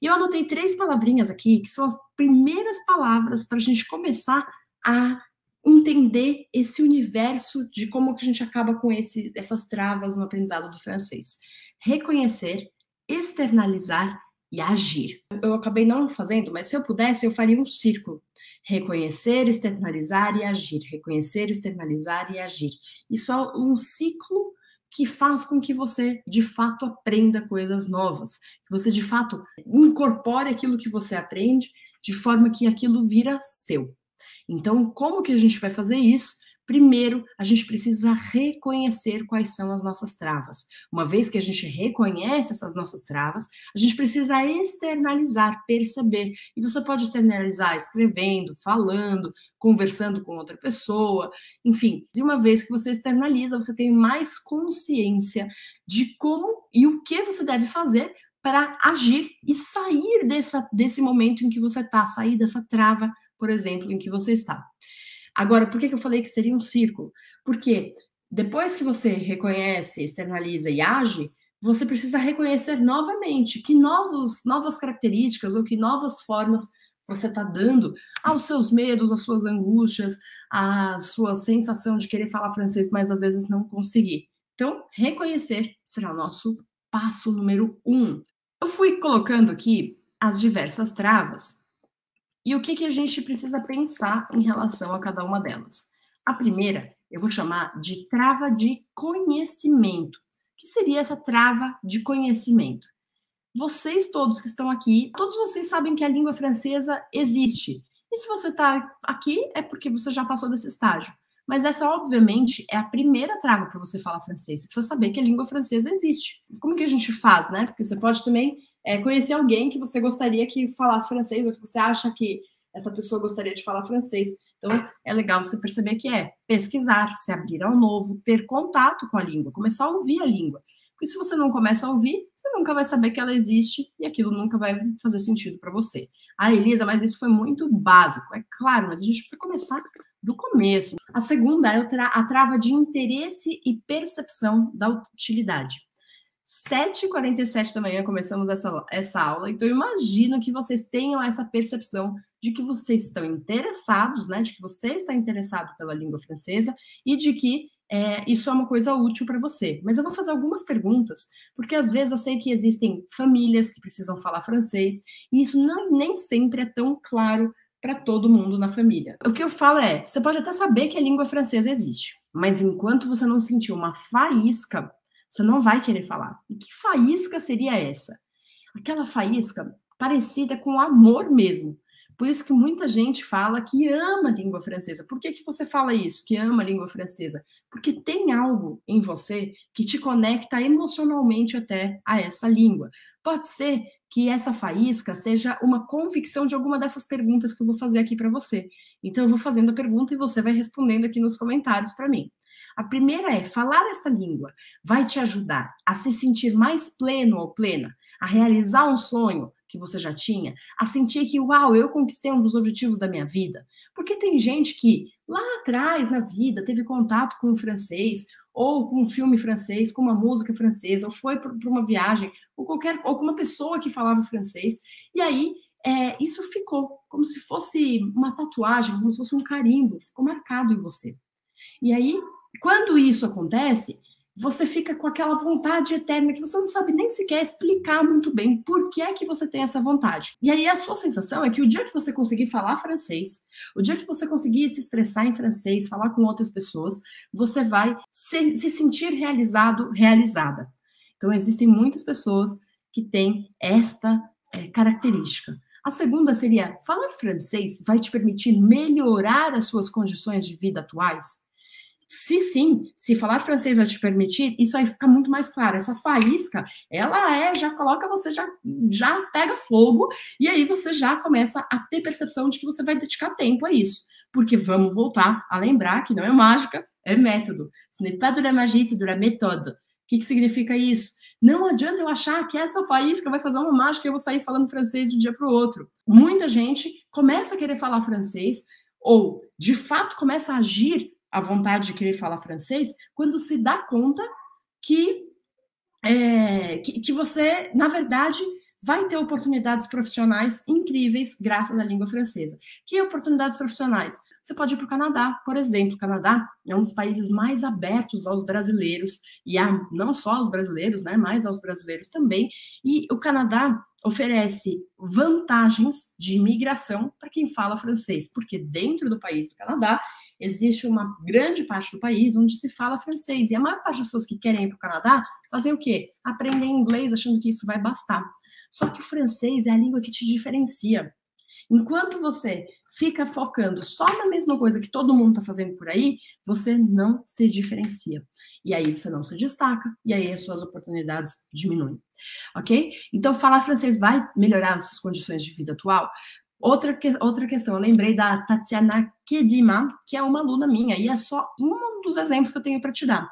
E eu anotei três palavrinhas aqui, que são as primeiras palavras para a gente começar a entender esse universo de como que a gente acaba com esse, essas travas no aprendizado do francês. Reconhecer, externalizar e agir. Eu acabei não fazendo, mas se eu pudesse, eu faria um círculo. Reconhecer, externalizar e agir. Reconhecer, externalizar e agir. Isso é um ciclo que faz com que você de fato aprenda coisas novas, que você de fato incorpore aquilo que você aprende de forma que aquilo vira seu. Então, como que a gente vai fazer isso? Primeiro, a gente precisa reconhecer quais são as nossas travas. Uma vez que a gente reconhece essas nossas travas, a gente precisa externalizar, perceber. E você pode externalizar escrevendo, falando, conversando com outra pessoa, enfim. De uma vez que você externaliza, você tem mais consciência de como e o que você deve fazer para agir e sair dessa, desse momento em que você está, sair dessa trava, por exemplo, em que você está. Agora, por que, eu falei que seria um círculo? Porque depois que você reconhece, externaliza e age, você precisa reconhecer novamente que novos, novas características ou que novas formas você está dando aos seus medos, às suas angústias, à sua sensação de querer falar francês, mas às vezes não conseguir. Então, reconhecer será o nosso passo número um. Eu fui colocando aqui as diversas travas e o que, que a gente precisa pensar em relação a cada uma delas? A primeira, eu vou chamar de trava de conhecimento. O que seria essa trava de conhecimento? Vocês todos que estão aqui, todos vocês sabem que a língua francesa existe. E se você está aqui, é porque você já passou desse estágio. Mas essa, obviamente, é a primeira trava para você falar francês. Você precisa saber que a língua francesa existe. Como que a gente faz, né? Porque você pode também é, conhecer alguém que você gostaria que falasse francês, ou que você acha que essa pessoa gostaria de falar francês. Então, é legal você perceber que é pesquisar, se abrir ao novo, ter contato com a língua, começar a ouvir a língua. Porque se você não começa a ouvir, você nunca vai saber que ela existe e aquilo nunca vai fazer sentido para você. Ah, Elisa, mas isso foi muito básico. É claro, mas a gente precisa começar do começo. A segunda é a trava de interesse e percepção da utilidade. 7h47 da manhã começamos essa, essa aula, então eu imagino que vocês tenham essa percepção de que vocês estão interessados, né? De que você está interessado pela língua francesa e de que é, isso é uma coisa útil para você. Mas eu vou fazer algumas perguntas, porque às vezes eu sei que existem famílias que precisam falar francês, e isso não, nem sempre é tão claro para todo mundo na família. O que eu falo é: você pode até saber que a língua francesa existe, mas enquanto você não sentir uma faísca você não vai querer falar. E que faísca seria essa? Aquela faísca parecida com amor mesmo. Por isso que muita gente fala que ama a língua francesa. Por que, que você fala isso, que ama a língua francesa? Porque tem algo em você que te conecta emocionalmente até a essa língua. Pode ser que essa faísca seja uma convicção de alguma dessas perguntas que eu vou fazer aqui para você. Então, eu vou fazendo a pergunta e você vai respondendo aqui nos comentários para mim. A primeira é: falar esta língua vai te ajudar a se sentir mais pleno ou plena, a realizar um sonho que você já tinha, a sentir que, uau, eu conquistei um dos objetivos da minha vida. Porque tem gente que lá atrás na vida teve contato com o francês, ou com um filme francês, com uma música francesa, ou foi para uma viagem, ou qualquer, ou com uma pessoa que falava francês, e aí é, isso ficou como se fosse uma tatuagem, como se fosse um carimbo, ficou marcado em você. E aí quando isso acontece, você fica com aquela vontade eterna que você não sabe nem sequer explicar muito bem por que é que você tem essa vontade. E aí a sua sensação é que o dia que você conseguir falar francês, o dia que você conseguir se expressar em francês, falar com outras pessoas, você vai se, se sentir realizado, realizada. Então existem muitas pessoas que têm esta é, característica. A segunda seria: falar francês vai te permitir melhorar as suas condições de vida atuais? Se sim, se falar francês vai te permitir, isso aí fica muito mais claro. Essa faísca, ela é, já coloca você, já, já pega fogo, e aí você já começa a ter percepção de que você vai dedicar tempo a isso. Porque vamos voltar a lembrar que não é mágica, é método. Ce n'est pas de la magie. O que, que significa isso? Não adianta eu achar que essa faísca vai fazer uma mágica e eu vou sair falando francês de um dia para o outro. Muita gente começa a querer falar francês ou, de fato, começa a agir a vontade de querer falar francês quando se dá conta que, é, que, que, você, na verdade, vai ter oportunidades profissionais incríveis graças à língua francesa. Que oportunidades profissionais? Você pode ir para o Canadá, por exemplo. O Canadá é um dos países mais abertos aos brasileiros, e a, não só aos brasileiros, né, mas aos brasileiros também. E o Canadá oferece vantagens de imigração para quem fala francês, porque dentro do país do Canadá existe uma grande parte do país onde se fala francês. E a maior parte das pessoas que querem ir para o Canadá fazem o quê? Aprendem inglês achando que isso vai bastar. Só que o francês é a língua que te diferencia. Enquanto você fica focando só na mesma coisa que todo mundo está fazendo por aí, você não se diferencia. E aí você não se destaca, e aí as suas oportunidades diminuem. Ok? Então, falar francês vai melhorar as suas condições de vida atual? Outra, que, outra questão, eu lembrei da Tatiana Kedima, que é uma aluna minha, e é só um dos exemplos que eu tenho para te dar.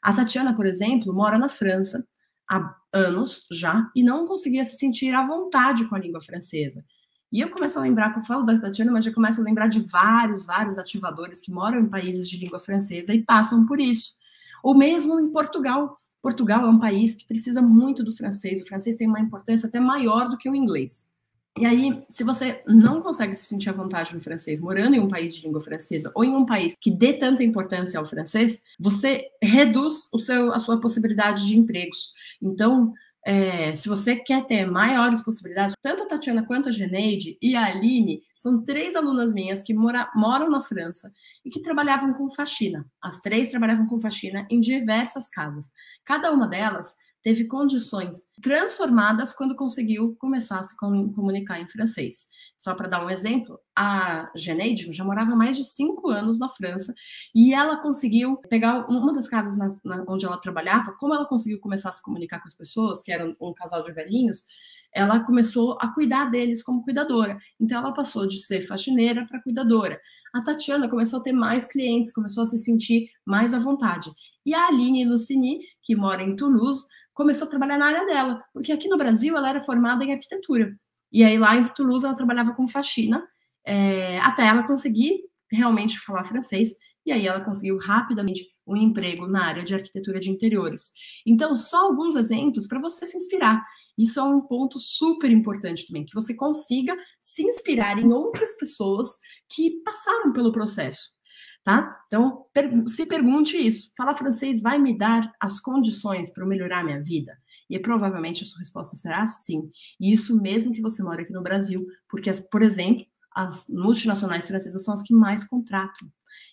A Tatiana, por exemplo, mora na França há anos já e não conseguia se sentir à vontade com a língua francesa. E eu começo a lembrar, que eu falo da Tatiana, mas eu começo a lembrar de vários, vários ativadores que moram em países de língua francesa e passam por isso. Ou mesmo em Portugal. Portugal é um país que precisa muito do francês. O francês tem uma importância até maior do que o inglês. E aí, se você não consegue se sentir à vontade no francês, morando em um país de língua francesa ou em um país que dê tanta importância ao francês, você reduz o seu, a sua possibilidade de empregos. Então, é, se você quer ter maiores possibilidades, tanto a Tatiana quanto a Geneide e a Aline são três alunas minhas que mora, moram na França e que trabalhavam com faxina. As três trabalhavam com faxina em diversas casas. Cada uma delas teve condições transformadas quando conseguiu começar a se comunicar em francês. Só para dar um exemplo, a Geneide já morava mais de cinco anos na França e ela conseguiu pegar uma das casas na, na, onde ela trabalhava, como ela conseguiu começar a se comunicar com as pessoas, que era um, um casal de velhinhos, ela começou a cuidar deles como cuidadora. Então, ela passou de ser faxineira para cuidadora. A Tatiana começou a ter mais clientes, começou a se sentir mais à vontade. E a Aline Lucini, que mora em Toulouse, começou a trabalhar na área dela, porque aqui no Brasil ela era formada em arquitetura. E aí lá em Toulouse ela trabalhava com faxina, é, até ela conseguir realmente falar francês, e aí ela conseguiu rapidamente um emprego na área de arquitetura de interiores. Então, só alguns exemplos para você se inspirar. Isso é um ponto super importante também, que você consiga se inspirar em outras pessoas que passaram pelo processo tá? Então, se pergunte isso: falar francês vai me dar as condições para melhorar minha vida? E provavelmente a sua resposta será sim. E isso mesmo que você mora aqui no Brasil, porque, por exemplo, as multinacionais francesas são as que mais contratam.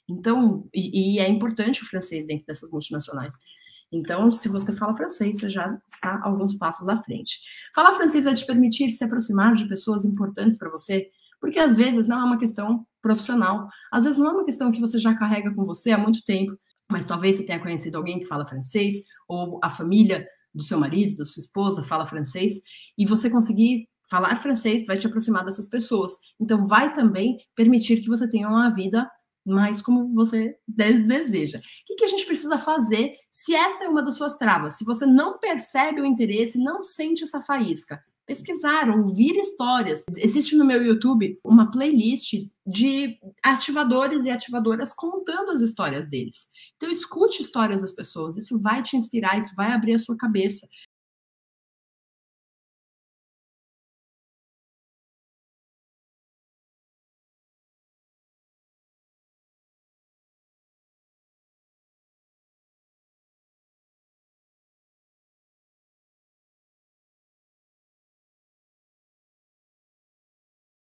Então, e, e é importante o francês dentro dessas multinacionais. Então, se você fala francês, você já está alguns passos à frente. Falar francês vai te permitir se aproximar de pessoas importantes para você, porque às vezes não é uma questão profissional, às vezes não é uma questão que você já carrega com você há muito tempo, mas talvez você tenha conhecido alguém que fala francês, ou a família do seu marido, da sua esposa fala francês, e você conseguir falar francês vai te aproximar dessas pessoas. Então, vai também permitir que você tenha uma vida mais como você deseja. O que, que, a gente precisa fazer se esta é uma das suas travas? Se você não percebe o interesse, não sente essa faísca, pesquisar, ouvir histórias. Existe no meu YouTube uma playlist de ativadores e ativadoras contando as histórias deles. Então, escute histórias das pessoas, isso vai te inspirar, isso vai abrir a sua cabeça.